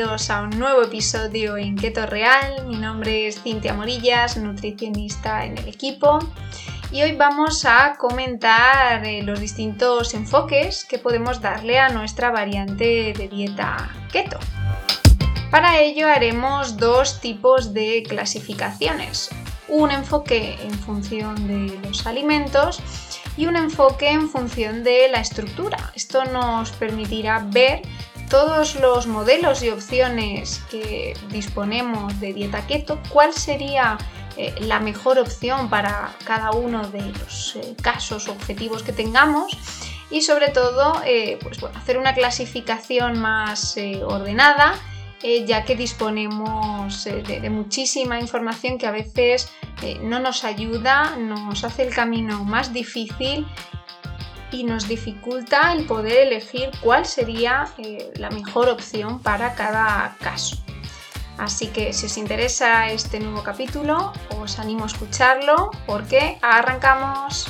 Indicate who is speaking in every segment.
Speaker 1: bienvenidos a un nuevo episodio en Keto Real. Mi nombre es Cintia Morillas, nutricionista en el equipo, y hoy vamos a comentar eh, los distintos enfoques que podemos darle a nuestra variante de dieta keto. Para ello haremos dos tipos de clasificaciones, un enfoque en función de los alimentos y un enfoque en función de la estructura. Esto nos permitirá ver todos los modelos y opciones que disponemos de dieta keto, cuál sería eh, la mejor opción para cada uno de los eh, casos objetivos que tengamos y sobre todo eh, pues, hacer una clasificación más ordenada ya que disponemos de, muchísima información que a veces no nos ayuda, nos hace el camino más difícil y nos dificulta el poder elegir cuál sería eh, la mejor opción para cada caso. Así que si os interesa este nuevo capítulo, os animo a escucharlo porque arrancamos.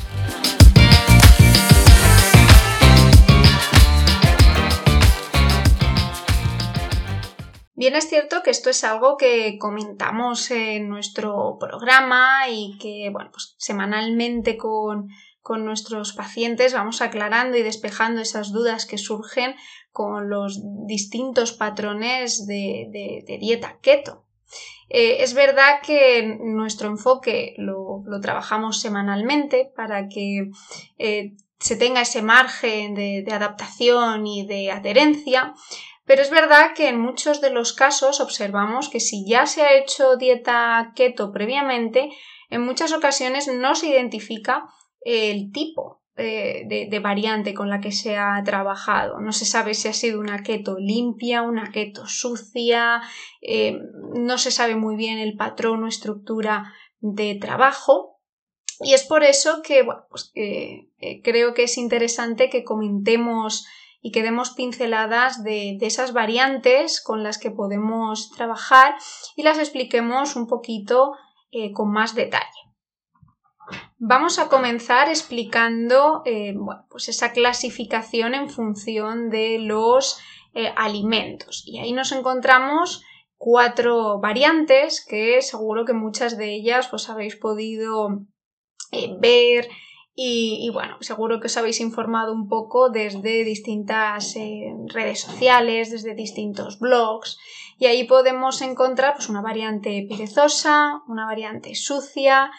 Speaker 1: Bien es cierto que esto es algo que comentamos en nuestro programa y que, bueno, pues semanalmente con, con nuestros pacientes, vamos aclarando y despejando esas dudas que surgen con los distintos patrones de, dieta keto. Eh, es verdad que nuestro enfoque lo, trabajamos semanalmente para que eh, se tenga ese margen de, de adaptación y de adherencia, pero es verdad que en muchos de los casos observamos que si ya se ha hecho dieta keto previamente, en muchas ocasiones no se identifica el tipo eh, de, variante con la que se ha trabajado. No se sabe si ha sido una keto limpia, una keto sucia, eh, no se sabe muy bien el patrón o estructura de trabajo. Y es por eso que pues, eh, creo que es interesante que comentemos y que demos pinceladas de, esas variantes con las que podemos trabajar y las expliquemos un poquito con más detalle. Vamos a comenzar explicando eh, pues esa clasificación en función de los eh, alimentos. Y ahí nos encontramos cuatro variantes que seguro que muchas de ellas pues habéis podido eh, ver y, bueno, seguro que os habéis informado un poco desde distintas redes sociales, desde distintos blogs y ahí podemos encontrar pues, una variante perezosa, una variante sucia,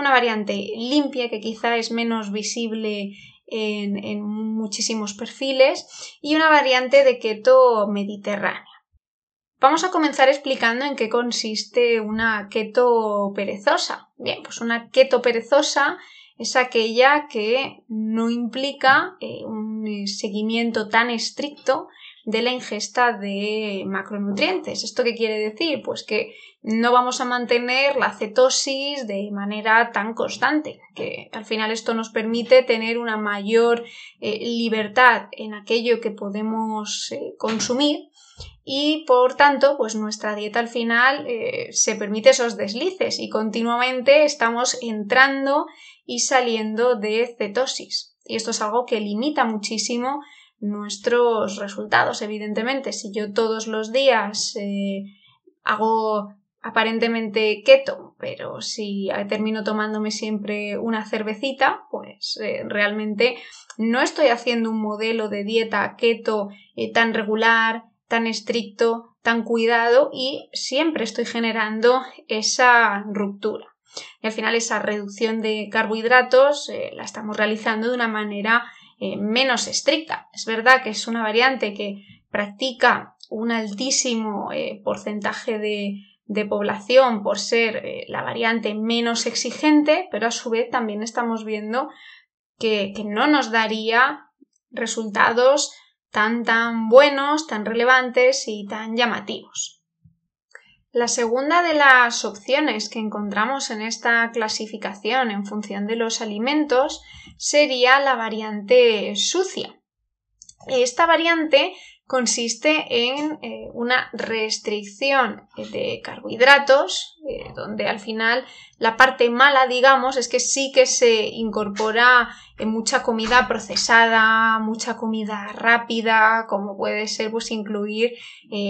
Speaker 1: una variante limpia que quizá es menos visible en, muchísimos perfiles y una variante de keto mediterránea. Vamos a comenzar explicando en qué consiste una keto perezosa. Bien, pues una keto perezosa es aquella que no implica eh, un seguimiento tan estricto de la ingesta de macronutrientes. ¿Esto qué quiere decir? Pues que no vamos a mantener la cetosis de manera tan constante, que al final esto nos permite tener una mayor eh, libertad en aquello que podemos eh, consumir y por tanto pues nuestra dieta al final eh, se permite esos deslices y continuamente estamos entrando y saliendo de cetosis y esto es algo que limita muchísimo nuestros resultados evidentemente si yo todos los días hago aparentemente keto, pero si termino tomándome siempre una cervecita, pues eh, realmente no estoy haciendo un modelo de dieta keto eh, tan regular, tan estricto, tan cuidado y siempre estoy generando esa ruptura. Y al final esa reducción de carbohidratos eh, la estamos realizando de una manera menos estricta. Es verdad que es una variante que practica un altísimo porcentaje de, de población por ser eh, la variante menos exigente, pero a su vez también estamos viendo que, no nos daría resultados tan tan buenos, tan relevantes y tan llamativos. La segunda de las opciones que encontramos en esta clasificación en función de los alimentos sería la variante sucia. Esta variante consiste en eh, una restricción de carbohidratos, eh, donde al final la parte mala, digamos, es que sí que se incorpora en mucha comida procesada, mucha comida rápida, como puede ser pues incluir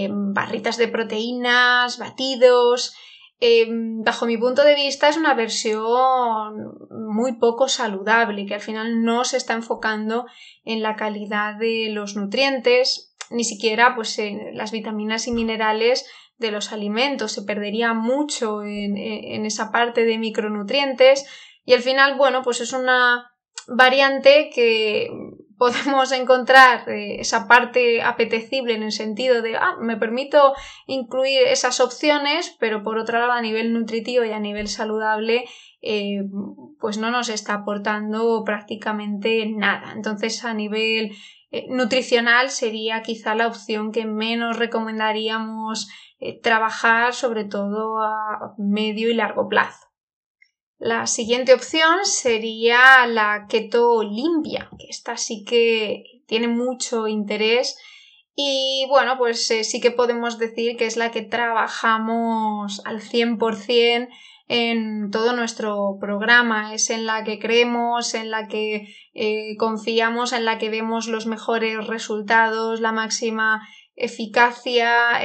Speaker 1: barritas de proteínas, batidos, Em, bajo mi punto de vista es una versión muy poco saludable que al final no se está enfocando en la calidad de los nutrientes ni siquiera pues en las vitaminas y minerales de los alimentos se perdería mucho en, en esa parte de micronutrientes y al final bueno pues es una variante que podemos encontrar eh, esa parte apetecible en el sentido de, ah, me permito incluir esas opciones, pero por otro lado a nivel nutritivo y a nivel saludable, eh, pues no nos está aportando prácticamente nada. Entonces a nivel eh, nutricional sería quizá la opción que menos recomendaríamos trabajar, sobre todo a medio y largo plazo. La siguiente opción sería la keto limpia, que esta sí que tiene mucho interés y bueno, pues eh, sí que podemos decir que es la que trabajamos al 100% en todo nuestro programa, es en la que creemos, en la que eh, confiamos, en la que vemos los mejores resultados, la máxima eficacia,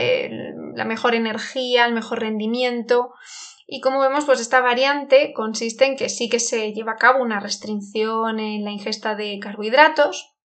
Speaker 1: la mejor energía, el mejor rendimiento. Y como vemos, pues esta variante consiste en que sí que se lleva a cabo una restricción en la ingesta de carbohidratos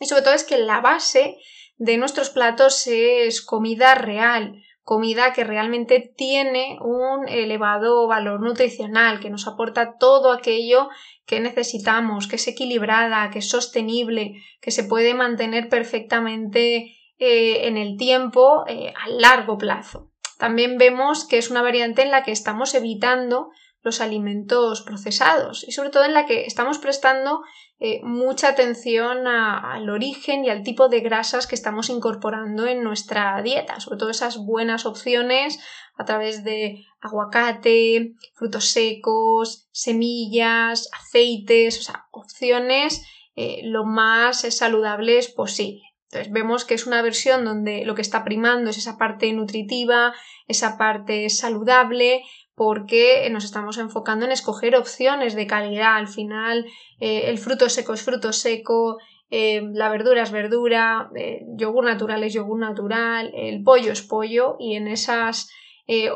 Speaker 1: y sobre todo es que la base de nuestros platos es comida real, comida que realmente tiene un elevado valor nutricional, que nos aporta todo aquello que necesitamos, que es equilibrada, que es sostenible, que se puede mantener perfectamente eh, en el tiempo eh, a largo plazo. También vemos que es una variante en la que estamos evitando los alimentos procesados y sobre todo en la que estamos prestando eh, mucha atención al origen y al tipo de grasas que estamos incorporando en nuestra dieta, sobre todo esas buenas opciones a través de aguacate, frutos secos, semillas, aceites, o sea, opciones eh, lo más saludables posible. Entonces vemos que es una versión donde lo que está primando es esa parte nutritiva, esa parte saludable, porque nos estamos enfocando en escoger opciones de calidad. Al final, eh, el fruto seco es fruto seco, eh, la verdura es verdura, eh, yogur natural es yogur natural, el pollo es pollo y en esas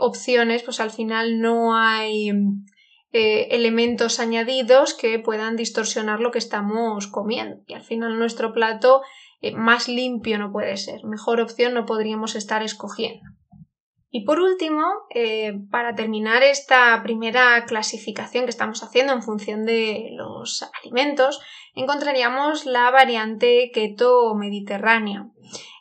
Speaker 1: opciones pues al final no hay elementos añadidos que puedan distorsionar lo que estamos comiendo y al final nuestro plato más limpio no puede ser, mejor opción no podríamos estar escogiendo. Y por último, eh, para terminar esta primera clasificación que estamos haciendo en función de los alimentos, encontraríamos la variante keto mediterránea.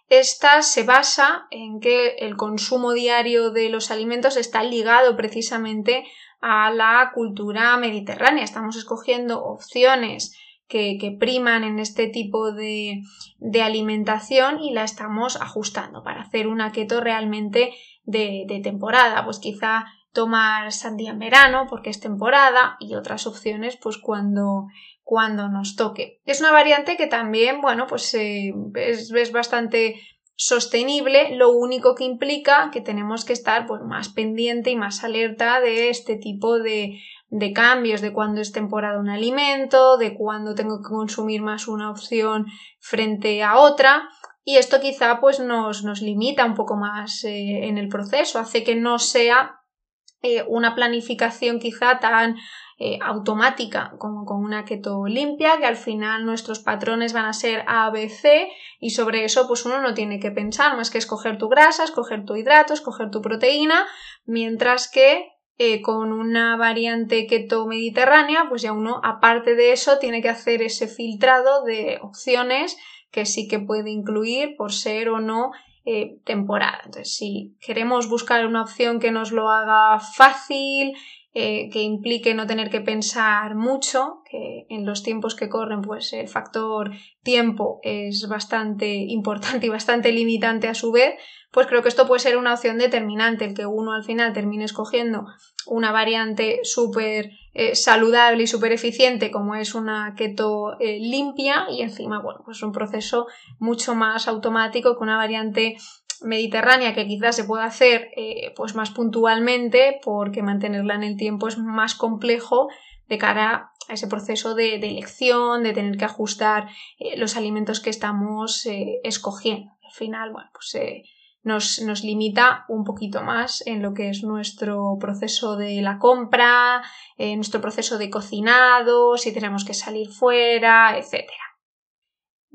Speaker 1: Esta se basa en que el consumo diario de los alimentos está ligado precisamente a la cultura mediterránea. Estamos escogiendo opciones que, priman en este tipo de, de, alimentación y la estamos ajustando para hacer una keto realmente de, temporada. Pues quizá tomar sandía en verano porque es temporada y otras opciones pues cuando, cuando nos toque. Es una variante que también, bueno, pues eh, es, es, bastante sostenible, lo único que implica que tenemos que estar pues más pendiente y más alerta de este tipo de, de cambios, de cuándo es temporada un alimento, de cuándo tengo que consumir más una opción frente a otra. Y esto quizá pues nos, nos limita un poco más eh, en el proceso, hace que no sea eh, una planificación quizá tan eh, automática como con una keto limpia, que al final nuestros patrones van a ser A, B, C y sobre eso pues uno no tiene que pensar más que escoger tu grasa, escoger tu hidrato, escoger tu proteína, mientras que con una variante keto mediterránea, pues ya uno, aparte de eso, tiene que hacer ese filtrado de opciones que sí que puede incluir por ser o no eh, temporada. Entonces, si queremos buscar una opción que nos lo haga fácil, eh, que implique no tener que pensar mucho, que en los tiempos que corren pues el factor tiempo es bastante importante y bastante limitante a su vez, pues creo que esto puede ser una opción determinante, el que uno al final termine escogiendo una variante súper eh, saludable y súper eficiente como es una keto eh, limpia y encima, bueno, pues un proceso mucho más automático que una variante mediterránea que quizás se pueda hacer eh, pues más puntualmente porque mantenerla en el tiempo es más complejo de cara a ese proceso de, elección, de tener que ajustar eh, los alimentos que estamos eh, escogiendo. Al final, bueno, pues nos, nos, limita un poquito más en lo que es nuestro proceso de la compra, nuestro proceso de cocinado, si tenemos que salir fuera, etcétera.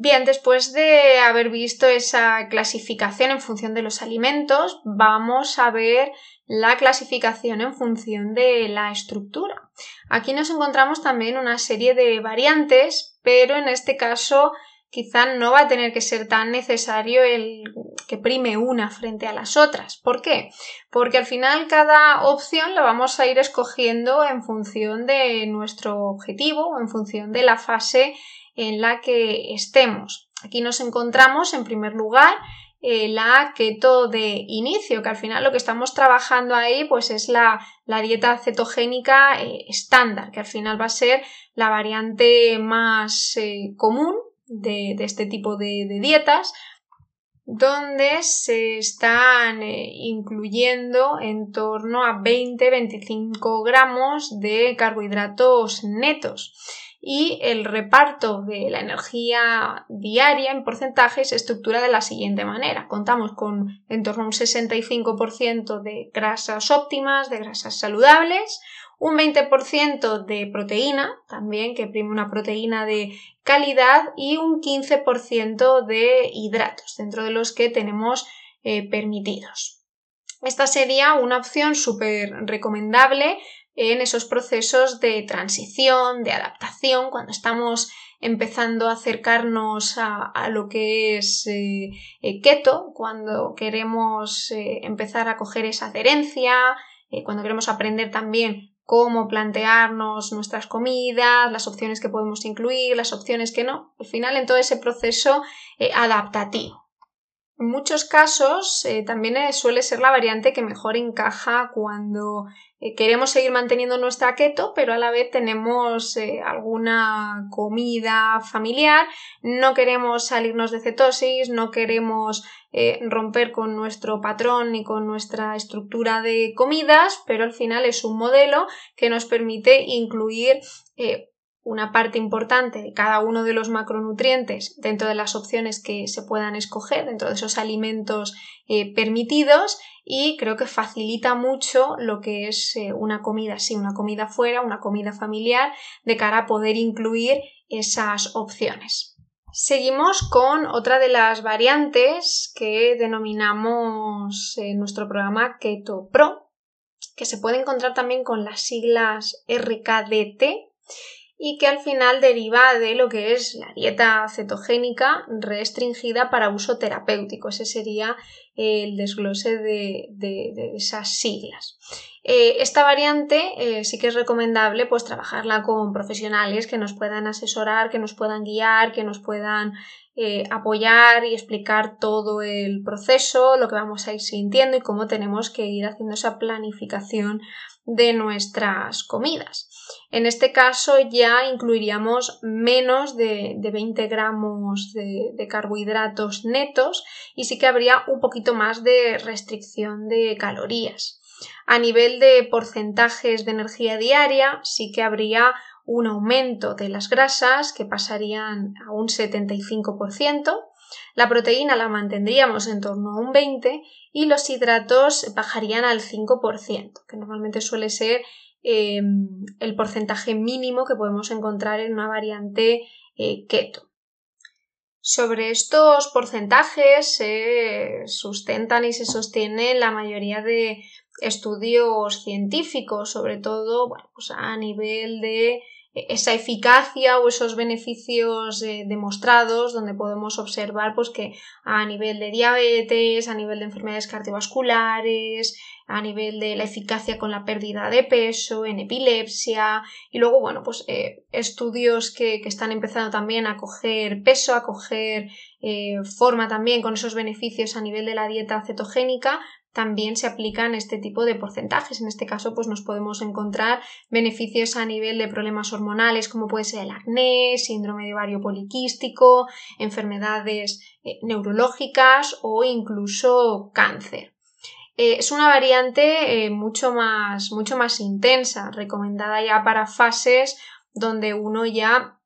Speaker 1: Bien, después de haber visto esa clasificación en función de los alimentos, vamos a ver la clasificación en función de la estructura. Aquí nos encontramos también una serie de variantes, pero en este caso quizá no va a tener que ser tan necesario el que prime una frente a las otras. ¿Por qué? Porque al final cada opción la vamos a ir escogiendo en función de nuestro objetivo en función de la fase en la que estemos. Aquí nos encontramos en primer lugar eh, la keto de inicio, que al final lo que estamos trabajando ahí pues es la, dieta cetogénica eh, estándar, que al final va a ser la variante más eh, común de, este tipo de, de, dietas, donde se están incluyendo en torno a 20-25 gramos de carbohidratos netos y el reparto de la energía diaria en porcentaje se estructura de la siguiente manera. Contamos con en torno a un 65% de grasas óptimas, de grasas saludables, un 20% de proteína, también que prime una proteína de calidad, y un 15% de hidratos, dentro de los que tenemos eh, permitidos. Esta sería una opción súper recomendable en esos procesos de transición, de adaptación, cuando estamos empezando a acercarnos a, lo que es eh, eh, keto, cuando queremos eh, empezar a coger esa adherencia, cuando queremos aprender también cómo plantearnos nuestras comidas, las opciones que podemos incluir, las opciones que no, al final en todo ese proceso adaptativo. En muchos casos también suele ser la variante que mejor encaja cuando eh, queremos seguir manteniendo nuestra keto, pero a la vez tenemos eh, alguna comida familiar, no queremos salirnos de cetosis, no queremos eh, romper con nuestro patrón ni con nuestra estructura de comidas, pero al final es un modelo que nos permite incluir una parte importante de cada uno de los macronutrientes dentro de las opciones que se puedan escoger, dentro de esos alimentos permitidos y creo que facilita mucho lo que es eh, una comida, sí, una comida fuera, una comida familiar, de cara a poder incluir esas opciones. Seguimos con otra de las variantes que denominamos en nuestro programa Keto Pro, que se puede encontrar también con las siglas RKDT y que al final deriva de lo que es la dieta cetogénica restringida para uso terapéutico. Ese sería el desglose de, esas siglas. Eh, esta variante eh, sí que es recomendable pues trabajarla con profesionales que nos puedan asesorar, que nos puedan guiar, que nos puedan eh, apoyar y explicar todo el proceso, lo que vamos a ir sintiendo y cómo tenemos que ir haciendo esa planificación de nuestras comidas. En este caso ya incluiríamos menos de, 20 gramos de, de, carbohidratos netos y sí que habría un poquito más de restricción de calorías. A nivel de porcentajes de energía diaria sí que habría un aumento de las grasas que pasarían a un 75%, la proteína la mantendríamos en torno a un 20% y los hidratos bajarían al 5%, que normalmente suele ser em, el porcentaje mínimo que podemos encontrar en una variante eh, keto. Sobre estos porcentajes se sustentan y se sostienen la mayoría de estudios científicos, sobre todo pues a nivel de esa eficacia o esos beneficios eh, demostrados donde podemos observar pues que a nivel de diabetes, a nivel de enfermedades cardiovasculares, a nivel de la eficacia con la pérdida de peso, en epilepsia y luego bueno pues eh, estudios que, están empezando también a coger peso, a coger eh, forma también con esos beneficios a nivel de la dieta cetogénica también se aplican este tipo de porcentajes. En este caso, pues nos podemos encontrar beneficios a nivel de problemas hormonales, como puede ser el acné, síndrome de ovario poliquístico, enfermedades eh, neurológicas o incluso cáncer. Eh, es una variante eh, mucho, más, mucho más intensa, recomendada ya para fases donde uno ya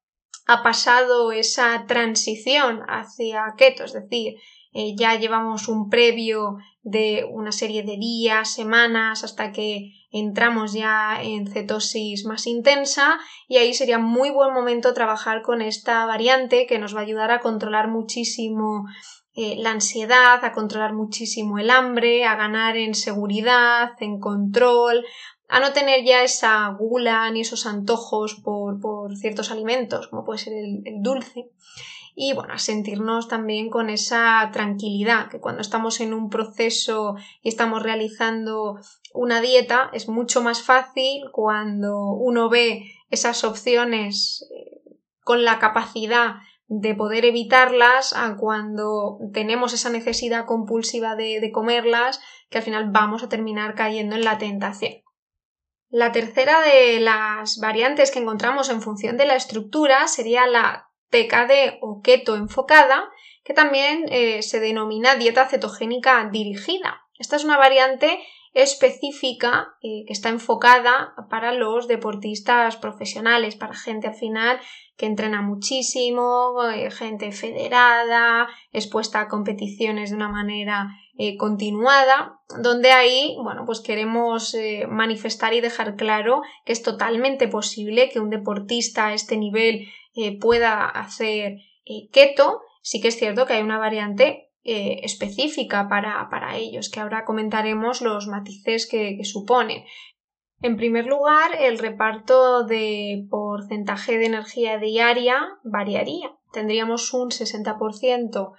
Speaker 1: ha pasado esa transición hacia keto, es decir, ya llevamos un previo de una serie de días, semanas, hasta que entramos ya en cetosis más intensa y ahí sería muy buen momento trabajar con esta variante que nos va a ayudar a controlar muchísimo eh, la ansiedad, a controlar muchísimo el hambre, a ganar en seguridad, en control, a no tener ya esa gula ni esos antojos por, por ciertos alimentos, como puede ser el dulce y bueno, a sentirnos también con esa tranquilidad, que cuando estamos en un proceso y estamos realizando una dieta es mucho más fácil cuando uno ve esas opciones eh, con la capacidad de poder evitarlas a cuando tenemos esa necesidad compulsiva de, de comerlas que al final vamos a terminar cayendo en la tentación. La tercera de las variantes que encontramos en función de la estructura sería la TKD o keto enfocada, que también eh, se denomina dieta cetogénica dirigida. Esta es una variante específica eh, que está enfocada para los deportistas profesionales, para gente al final que entrena muchísimo, eh, gente federada, expuesta a competiciones de una manera continuada, donde ahí, bueno, pues queremos manifestar y dejar claro que es totalmente posible que un deportista a este nivel eh, pueda hacer eh, keto, sí que es cierto que hay una variante eh, específica para, para, ellos, que ahora comentaremos los matices que, que supone. En primer lugar, el reparto de porcentaje de energía diaria variaría. Tendríamos un 60%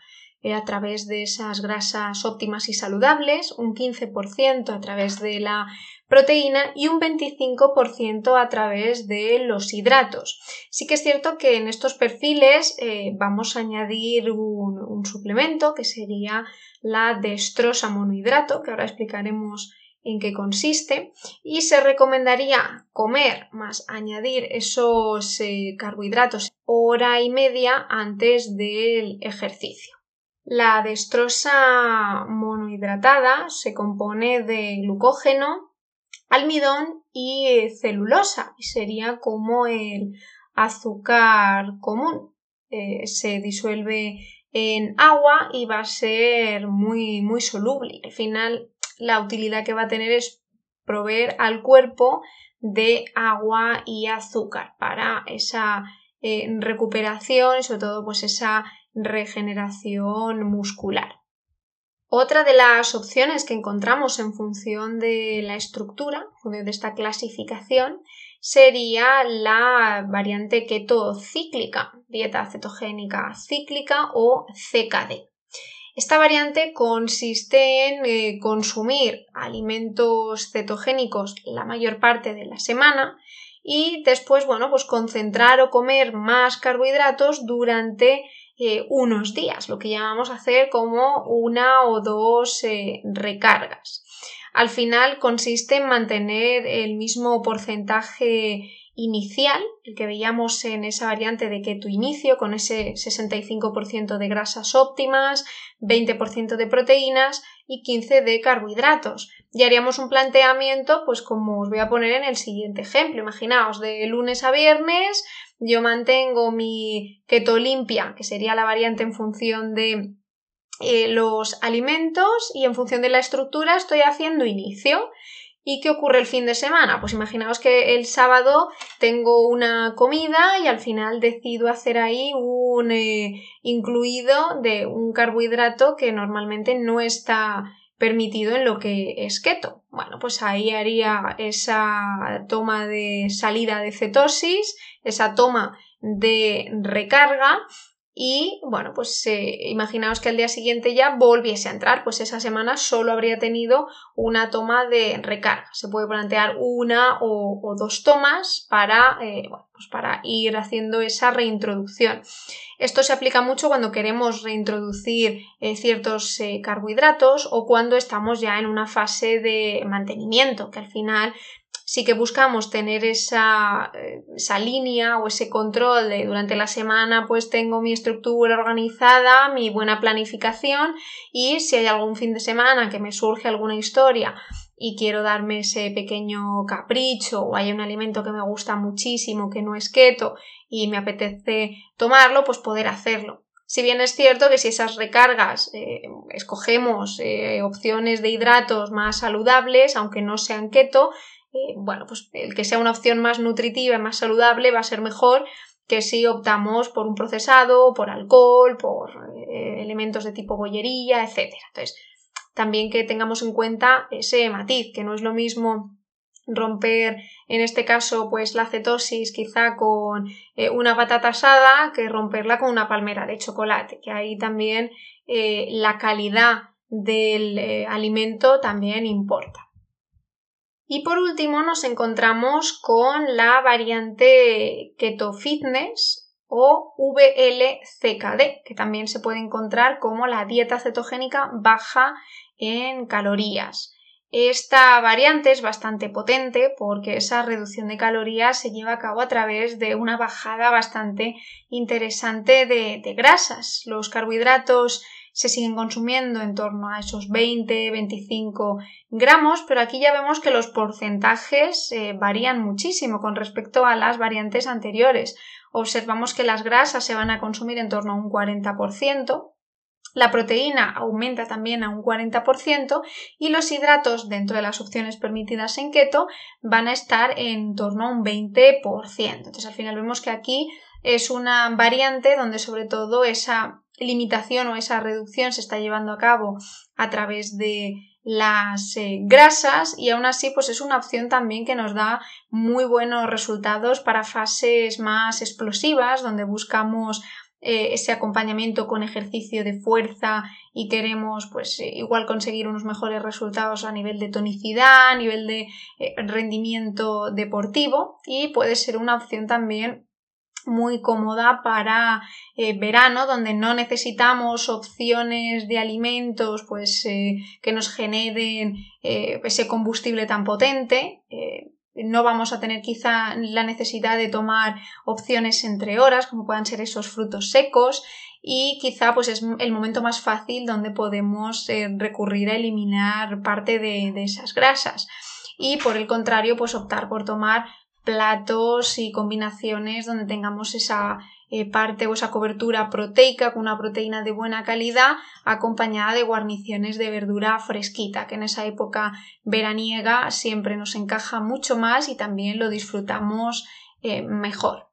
Speaker 1: a través de esas grasas óptimas y saludables, un 15% a través de la proteína y un 25% a través de los hidratos. Sí que es cierto que en estos perfiles eh, vamos a añadir un, suplemento que sería la destrosa monohidrato, que ahora explicaremos en qué consiste y se recomendaría comer más añadir esos eh, carbohidratos hora y media antes del ejercicio. La destrosa monohidratada se compone de glucógeno, almidón y eh, celulosa y sería como el azúcar común. Eh, se disuelve en agua y va a ser muy, muy soluble. Al final, la utilidad que va a tener es proveer al cuerpo de agua y azúcar para esa eh, recuperación y sobre todo pues esa regeneración muscular. Otra de las opciones que encontramos en función de la estructura, de esta clasificación, sería la variante keto cíclica, dieta cetogénica cíclica o CKD. Esta variante consiste en eh, consumir alimentos cetogénicos la mayor parte de la semana y después, bueno, pues concentrar o comer más carbohidratos durante eh, unos días, lo que llamamos hacer como una o dos eh, recargas. Al final consiste en mantener el mismo porcentaje inicial, el que veíamos en esa variante de keto inicio, con ese 65% de grasas óptimas, 20% de proteínas y 15% de carbohidratos. Y haríamos un planteamiento, pues como os voy a poner en el siguiente ejemplo. Imaginaos, de lunes a viernes yo mantengo mi keto limpia, que sería la variante en función de eh, los alimentos y en función de la estructura estoy haciendo inicio. ¿Y qué ocurre el fin de semana? Pues imaginaos que el sábado tengo una comida y al final decido hacer ahí un eh, incluido de un carbohidrato que normalmente no está permitido en lo que es keto. Bueno, pues ahí haría esa toma de salida de cetosis, esa toma de recarga y bueno, pues eh, imaginaos que al día siguiente ya volviese a entrar, pues esa semana solo habría tenido una toma de recarga. Se puede plantear una o, dos tomas para, eh, pues para ir haciendo esa reintroducción. Esto se aplica mucho cuando queremos reintroducir eh, ciertos carbohidratos o cuando estamos ya en una fase de mantenimiento, que al final sí que buscamos tener esa, eh, esa línea o ese control de durante la semana pues tengo mi estructura organizada, mi buena planificación y si hay algún fin de semana que me surge alguna historia y quiero darme ese pequeño capricho o hay un alimento que me gusta muchísimo que no es keto y me apetece tomarlo, pues poder hacerlo. Si bien es cierto que si esas recargas eh, escogemos eh, opciones de hidratos más saludables, aunque no sean keto, eh, bueno, pues el que sea una opción más nutritiva y más saludable va a ser mejor que si optamos por un procesado, por alcohol, por eh, elementos de tipo bollería, etc. Entonces, también que tengamos en cuenta ese matiz, que no es lo mismo romper en este caso pues la cetosis quizá con eh, una patata asada que romperla con una palmera de chocolate, que ahí también la calidad del alimento también importa. Y por último nos encontramos con la variante Keto Fitness o VLCKD, que también se puede encontrar como la dieta cetogénica baja en calorías. Esta variante es bastante potente porque esa reducción de calorías se lleva a cabo a través de una bajada bastante interesante de, de grasas. Los carbohidratos se siguen consumiendo en torno a esos 20-25 gramos, pero aquí ya vemos que los porcentajes eh, varían muchísimo con respecto a las variantes anteriores. Observamos que las grasas se van a consumir en torno a un 40%, la proteína aumenta también a un 40% y los hidratos dentro de las opciones permitidas en keto van a estar en torno a un 20%. Entonces al final vemos que aquí es una variante donde sobre todo esa limitación o esa reducción se está llevando a cabo a través de las eh, grasas y aún así pues es una opción también que nos da muy buenos resultados para fases más explosivas donde buscamos eh, ese acompañamiento con ejercicio de fuerza y queremos pues eh, igual conseguir unos mejores resultados a nivel de tonicidad, a nivel de rendimiento deportivo. Y puede ser una opción también muy cómoda para eh, verano, donde no necesitamos opciones de alimentos pues, eh, que nos generen eh, ese combustible tan potente. no vamos a tener quizá la necesidad de tomar opciones entre horas, como puedan ser esos frutos secos, y quizá pues es el momento más fácil donde podemos recurrir a eliminar parte de, de esas grasas y por el contrario pues optar por tomar platos y combinaciones donde tengamos esa eh, parte o esa cobertura proteica con una proteína de buena calidad acompañada de guarniciones de verdura fresquita que en esa época veraniega siempre nos encaja mucho más y también lo disfrutamos eh, mejor.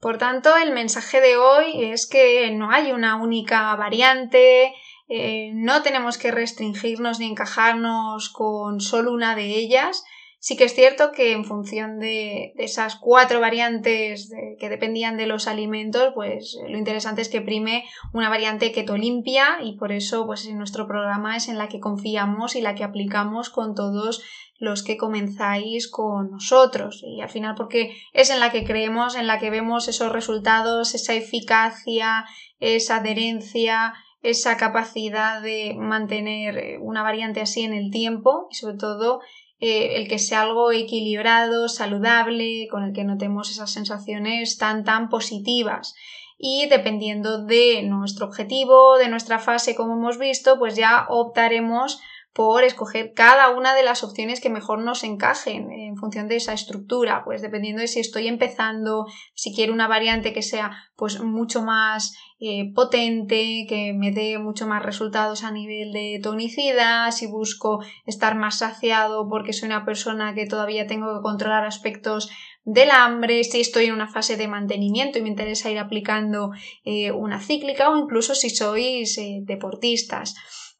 Speaker 1: Por tanto, el mensaje de hoy es que no hay una única variante, eh, no tenemos que restringirnos ni encajarnos con solo una de ellas, Sí que es cierto que en función de, esas cuatro variantes que dependían de los alimentos, pues lo interesante es que prime una variante keto limpia y por eso pues nuestro programa es en la que confiamos y la que aplicamos con todos los que comenzáis con nosotros. Y al final porque es en la que creemos, en la que vemos esos resultados, esa eficacia, esa adherencia, esa capacidad de mantener una variante así en el tiempo y sobre todo eh, el que sea algo equilibrado, saludable, con el que notemos esas sensaciones tan tan positivas. Y dependiendo de nuestro objetivo, de nuestra fase, como hemos visto, pues ya optaremos por escoger cada una de las opciones que mejor nos encajen en función de esa estructura, pues dependiendo de si estoy empezando, si quiero una variante que sea pues mucho más eh, potente, que me dé mucho más resultados a nivel de tonicidad, si busco estar más saciado porque soy una persona que todavía tengo que controlar aspectos del hambre, si estoy en una fase de mantenimiento y me interesa ir aplicando eh, una cíclica o incluso si sois eh, deportistas.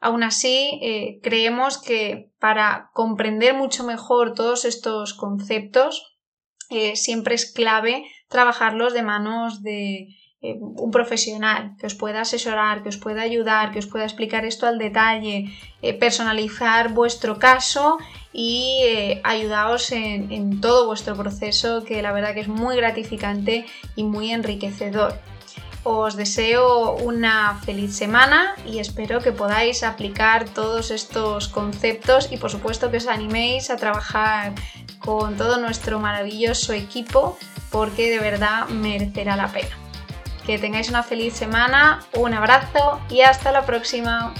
Speaker 1: Aún así, eh, creemos que para comprender mucho mejor todos estos conceptos, eh, siempre es clave trabajarlos de manos de eh, un profesional que os pueda asesorar, que os pueda ayudar, que os pueda explicar esto al detalle, personalizar vuestro caso y ayudaros en, en todo vuestro proceso, que la verdad que es muy gratificante y muy enriquecedor. Os deseo una feliz semana y espero que podáis aplicar todos estos conceptos y por supuesto que os animéis a trabajar con todo nuestro maravilloso equipo porque de verdad merecerá la pena. Que tengáis una feliz semana, un abrazo y hasta la próxima.